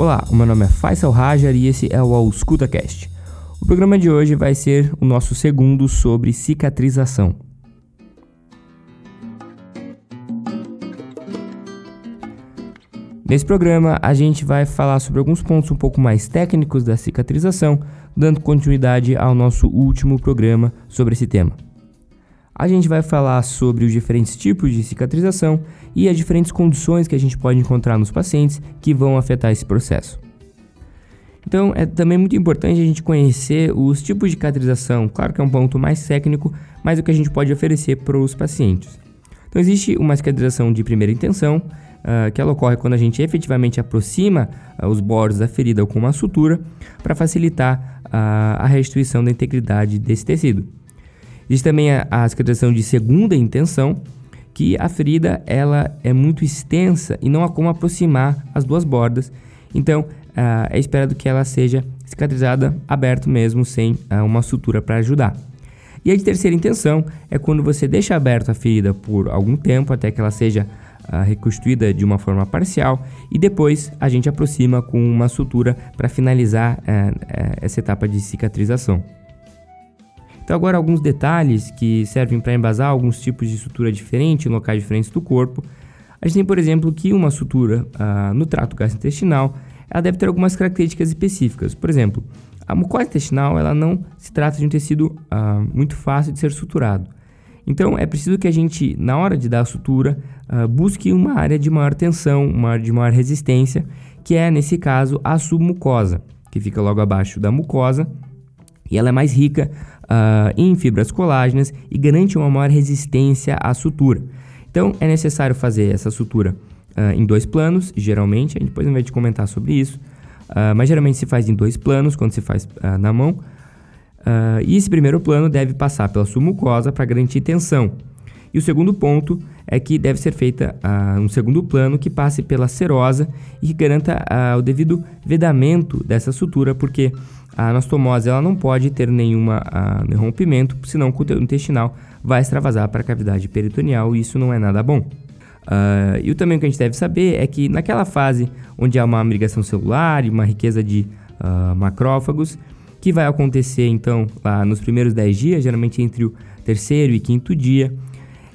Olá, o meu nome é Faisal Rajar e esse é o AuscultaCast. O programa de hoje vai ser o nosso segundo sobre cicatrização. Nesse programa, a gente vai falar sobre alguns pontos um pouco mais técnicos da cicatrização, dando continuidade ao nosso último programa sobre esse tema. A gente vai falar sobre os diferentes tipos de cicatrização e as diferentes condições que a gente pode encontrar nos pacientes que vão afetar esse processo. Então, é também muito importante a gente conhecer os tipos de cicatrização. Claro que é um ponto mais técnico, mas o que a gente pode oferecer para os pacientes. Então, existe uma cicatrização de primeira intenção, uh, que ela ocorre quando a gente efetivamente aproxima uh, os bordos da ferida com uma sutura para facilitar uh, a restituição da integridade desse tecido. Existe também a, a de segunda intenção, que a ferida ela é muito extensa e não há como aproximar as duas bordas. Então, uh, é esperado que ela seja cicatrizada aberto mesmo, sem uma sutura para ajudar. E a de terceira intenção é quando você deixa aberta a ferida por algum tempo até que ela seja uh, reconstruída de uma forma parcial e depois a gente aproxima com uma sutura para finalizar essa etapa de cicatrização. Então, agora alguns detalhes que servem para embasar alguns tipos de sutura diferentes em locais diferentes do corpo. A gente tem, por exemplo, que uma sutura ah, no trato gastrointestinal ela deve ter algumas características específicas. Por exemplo, a mucosa intestinal ela não se trata de um tecido ah, muito fácil de ser suturado. Então, é preciso que a gente, na hora de dar a sutura, ah, busque uma área de maior tensão, uma área de maior resistência, que é, nesse caso, a submucosa, que fica logo abaixo da mucosa, e ela é mais rica uh, em fibras colágenas e garante uma maior resistência à sutura. Então é necessário fazer essa sutura uh, em dois planos, geralmente, a gente depois vai te comentar sobre isso, uh, mas geralmente se faz em dois planos quando se faz na mão. e esse primeiro plano deve passar pela sua mucosa para garantir tensão. E o segundo ponto é que deve ser feita um segundo plano que passe pela serosa e que garanta o devido vedamento dessa sutura, porque a anastomose ela não pode ter nenhuma uh, rompimento, senão o conteúdo intestinal vai extravasar para a cavidade peritoneal e isso não é nada bom. Uh, e também o que a gente deve saber é que naquela fase onde há uma migração celular e uma riqueza de uh, macrófagos, que vai acontecer então lá nos primeiros 10 dias, geralmente entre o terceiro e quinto dia,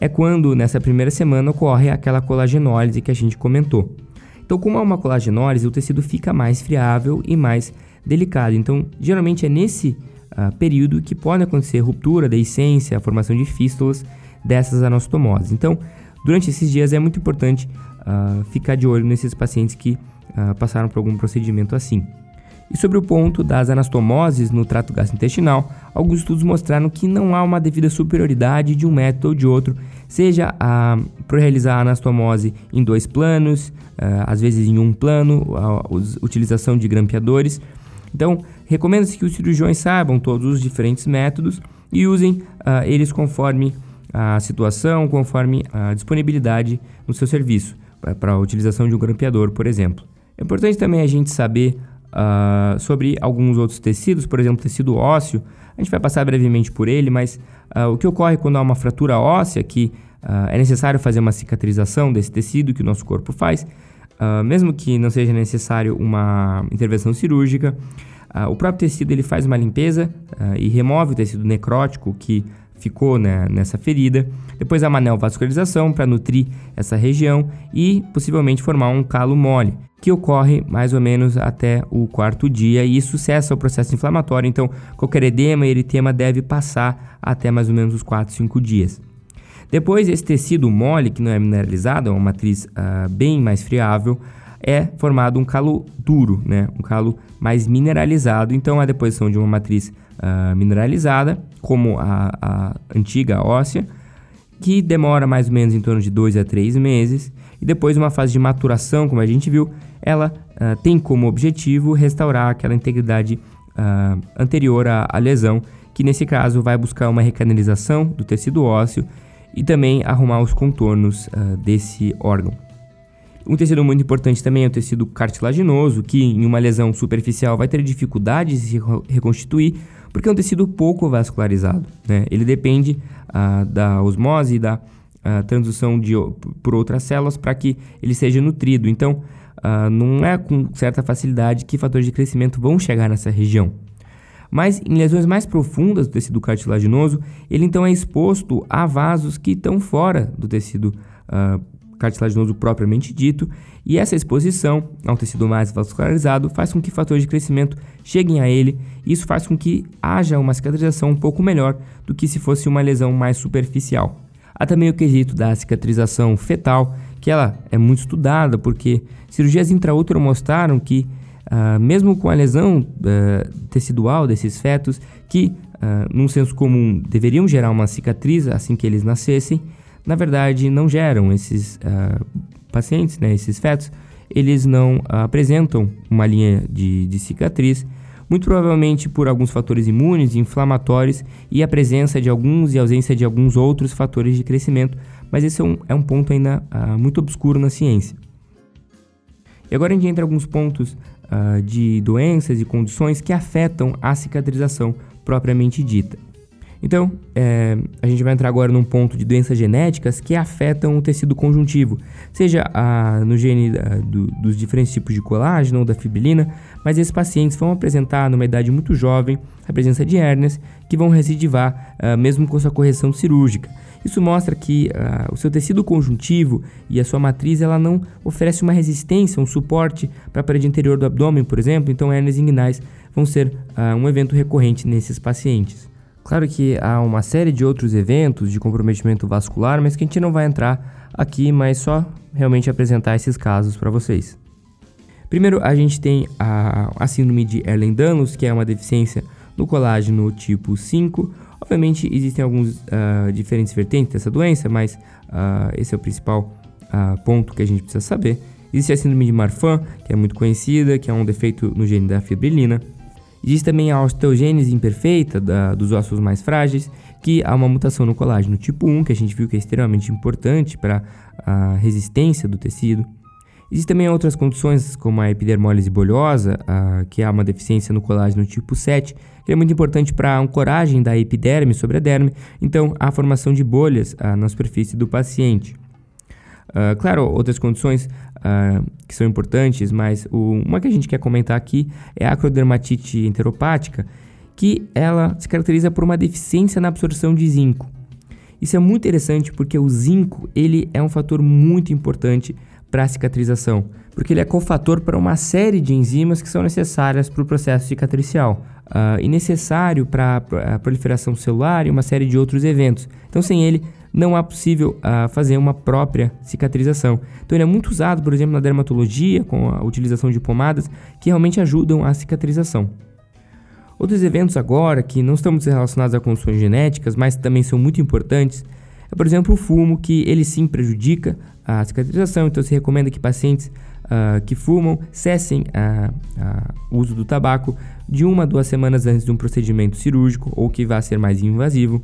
é quando nessa primeira semana ocorre aquela colagenólise que a gente comentou. Então, como há uma colagenólise, o tecido fica mais friável e mais delicado. Então, geralmente é nesse uh, período que pode acontecer ruptura da essência, a formação de fístulas dessas anastomoses. Então, durante esses dias é muito importante uh, ficar de olho nesses pacientes que uh, passaram por algum procedimento assim. E sobre o ponto das anastomoses no trato gastrointestinal, alguns estudos mostraram que não há uma devida superioridade de um método ou de outro, seja a, para realizar a anastomose em dois planos, às vezes em um plano, a, a utilização de grampeadores, então, recomenda-se que os cirurgiões saibam todos os diferentes métodos e usem uh, eles conforme a situação, conforme a disponibilidade no seu serviço, para a utilização de um grampeador, por exemplo. É importante também a gente saber uh, sobre alguns outros tecidos, por exemplo, tecido ósseo. A gente vai passar brevemente por ele, mas uh, o que ocorre quando há uma fratura óssea, que é necessário fazer uma cicatrização desse tecido que o nosso corpo faz, Uh, mesmo que não seja necessário uma intervenção cirúrgica, uh, o próprio tecido ele faz uma limpeza uh, e remove o tecido necrótico que ficou né, nessa ferida. Depois há uma neovascularização para nutrir essa região e possivelmente formar um calo mole, que ocorre mais ou menos até o quarto dia e isso cessa o processo inflamatório. Então, qualquer edema e eritema deve passar até mais ou menos os 4, 5 dias. Depois, esse tecido mole, que não é mineralizado, é uma matriz uh, bem mais friável, é formado um calo duro, né? um calo mais mineralizado. Então, a deposição de uma matriz uh, mineralizada, como a, a, antiga óssea, que demora mais ou menos em torno de 2 a 3 meses. E depois, uma fase de maturação, como a gente viu, ela uh, tem como objetivo restaurar aquela integridade anterior à, à lesão, que nesse caso vai buscar uma recanalização do tecido ósseo e também arrumar os contornos uh, desse órgão. Um tecido muito importante também é o tecido cartilaginoso, que em uma lesão superficial vai ter dificuldade de se reconstituir, porque é um tecido pouco vascularizado. Né? Ele depende uh, da osmose e da uh, transdução de, por outras células para que ele seja nutrido. Então, uh, não é com certa facilidade que fatores de crescimento vão chegar nessa região. Mas em lesões mais profundas do tecido cartilaginoso, ele então é exposto a vasos que estão fora do tecido uh, cartilaginoso propriamente dito, e essa exposição a um tecido mais vascularizado faz com que fatores de crescimento cheguem a ele, e isso faz com que haja uma cicatrização um pouco melhor do que se fosse uma lesão mais superficial. Há também o quesito da cicatrização fetal, que ela é muito estudada porque cirurgias intraútero mostraram que Uh, mesmo com a lesão uh, tecidual desses fetos, que, uh, num senso comum, deveriam gerar uma cicatriz assim que eles nascessem, na verdade não geram. Esses pacientes, né, esses fetos, eles não apresentam uma linha de, de cicatriz, muito provavelmente por alguns fatores imunes, inflamatórios e a presença de alguns e ausência de alguns outros fatores de crescimento, mas esse é um, é um ponto ainda muito obscuro na ciência. E agora a gente entra em alguns pontos uh, de doenças e condições que afetam a cicatrização propriamente dita. Então, é, a gente vai entrar agora num ponto de doenças genéticas que afetam o tecido conjuntivo, seja a, no gene a, do, dos diferentes tipos de colágeno ou da fibrilina, mas esses pacientes vão apresentar, numa idade muito jovem, a presença de hérnias que vão recidivar uh, mesmo com sua correção cirúrgica. Isso mostra que uh, o seu tecido conjuntivo e a sua matriz ela não oferece uma resistência, um suporte para a parede interior do abdômen, por exemplo, então hernias inguinais vão ser um evento recorrente nesses pacientes. Claro que há uma série de outros eventos de comprometimento vascular, mas que a gente não vai entrar aqui, mas só realmente apresentar esses casos para vocês. Primeiro, a gente tem a, a síndrome de Ehlers-Danlos, que é uma deficiência no colágeno tipo 5, Obviamente existem alguns uh, diferentes vertentes dessa doença, mas uh, esse é o principal uh, ponto que a gente precisa saber. Existe a síndrome de Marfan, que é muito conhecida, que é um defeito no gene da fibrilina. Existe também a osteogênese imperfeita da, dos ossos mais frágeis, que há uma mutação no colágeno tipo 1, que a gente viu que é extremamente importante para a resistência do tecido. Existem também outras condições, como a epidermólise bolhosa, que é uma deficiência no colágeno tipo 7, que é muito importante para a ancoragem da epiderme sobre a derme, então a formação de bolhas na superfície do paciente. Uh, claro, outras condições uh, que são importantes, mas o, uma que a gente quer comentar aqui é a acrodermatite enteropática, que ela se caracteriza por uma deficiência na absorção de zinco. Isso é muito interessante porque o zinco ele é um fator muito importante para a cicatrização, porque ele é cofator para uma série de enzimas que são necessárias para o processo cicatricial uh, e necessário para a proliferação celular e uma série de outros eventos. Então, sem ele, não é possível uh, fazer uma própria cicatrização. Então, ele é muito usado, por exemplo, na dermatologia, com a utilização de pomadas que realmente ajudam a cicatrização. Outros eventos agora que não estão muito relacionados a condições genéticas, mas também são muito importantes, é, por exemplo, o fumo, que ele sim prejudica a cicatrização, então se recomenda que pacientes uh, que fumam cessem uh, o uso do tabaco de uma a duas semanas antes de um procedimento cirúrgico ou que vá ser mais invasivo.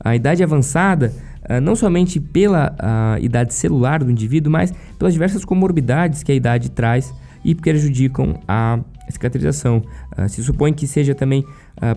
A idade avançada, não somente pela idade celular do indivíduo, mas pelas diversas comorbidades que a idade traz e prejudicam a cicatrização. se supõe que seja também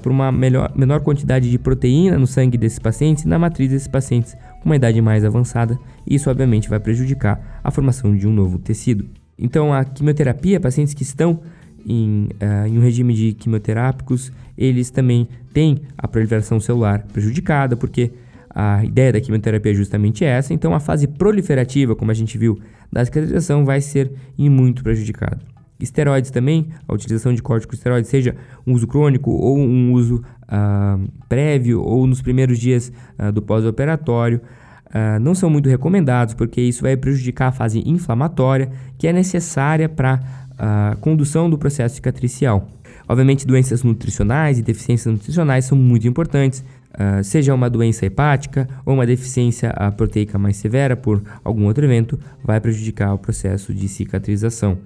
por uma melhor, menor quantidade de proteína no sangue desses pacientes e na matriz desses pacientes com uma idade mais avançada, e isso obviamente vai prejudicar a formação de um novo tecido. Então, a quimioterapia, pacientes que estão em, uh, em um regime de quimioterápicos, eles também têm a proliferação celular prejudicada, porque a ideia da quimioterapia é justamente essa. Então, a fase proliferativa, como a gente viu, da cicatrização vai ser em muito prejudicada. Esteroides também, a utilização de corticosteroides, seja um uso crônico ou um uso uh, prévio ou nos primeiros dias uh, do pós-operatório, uh, não são muito recomendados porque isso vai prejudicar a fase inflamatória que é necessária para a condução do processo cicatricial. Obviamente, doenças nutricionais e deficiências nutricionais são muito importantes, Uh, seja uma doença hepática ou uma deficiência proteica mais severa por algum outro evento, vai prejudicar o processo de cicatrização.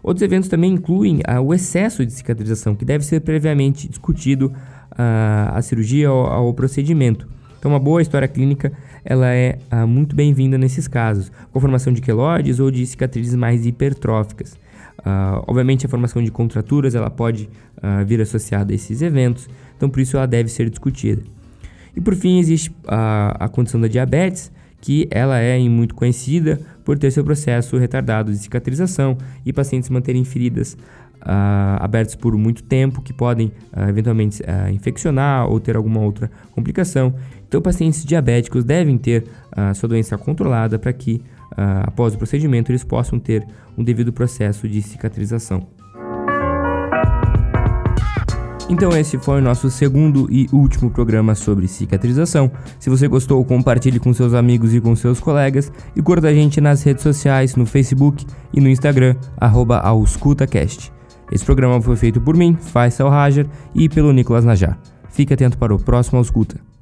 Outros eventos também incluem uh, o excesso de cicatrização, que deve ser previamente discutido uh, a cirurgia ou ao procedimento. Então, uma boa história clínica ela é muito bem-vinda nesses casos, com formação de queloides ou de cicatrizes mais hipertróficas. Uh, obviamente, a formação de contraturas ela pode uh, vir associada a esses eventos, então por isso ela deve ser discutida. E por fim, existe a condição da diabetes, que ela é muito conhecida por ter seu processo retardado de cicatrização e pacientes manterem feridas uh, abertas por muito tempo que podem uh, eventualmente uh, infeccionar ou ter alguma outra complicação. Então, pacientes diabéticos devem ter sua doença controlada para que, após o procedimento, eles possam ter um devido processo de cicatrização. Então esse foi o nosso segundo e último programa sobre cicatrização. Se você gostou, compartilhe com seus amigos e com seus colegas e curta a gente nas redes sociais, no Facebook e no Instagram, auscultacast. Esse programa foi feito por mim, Faisal Rajar, e pelo Nicolas Najar. Fique atento para o próximo Ausculta.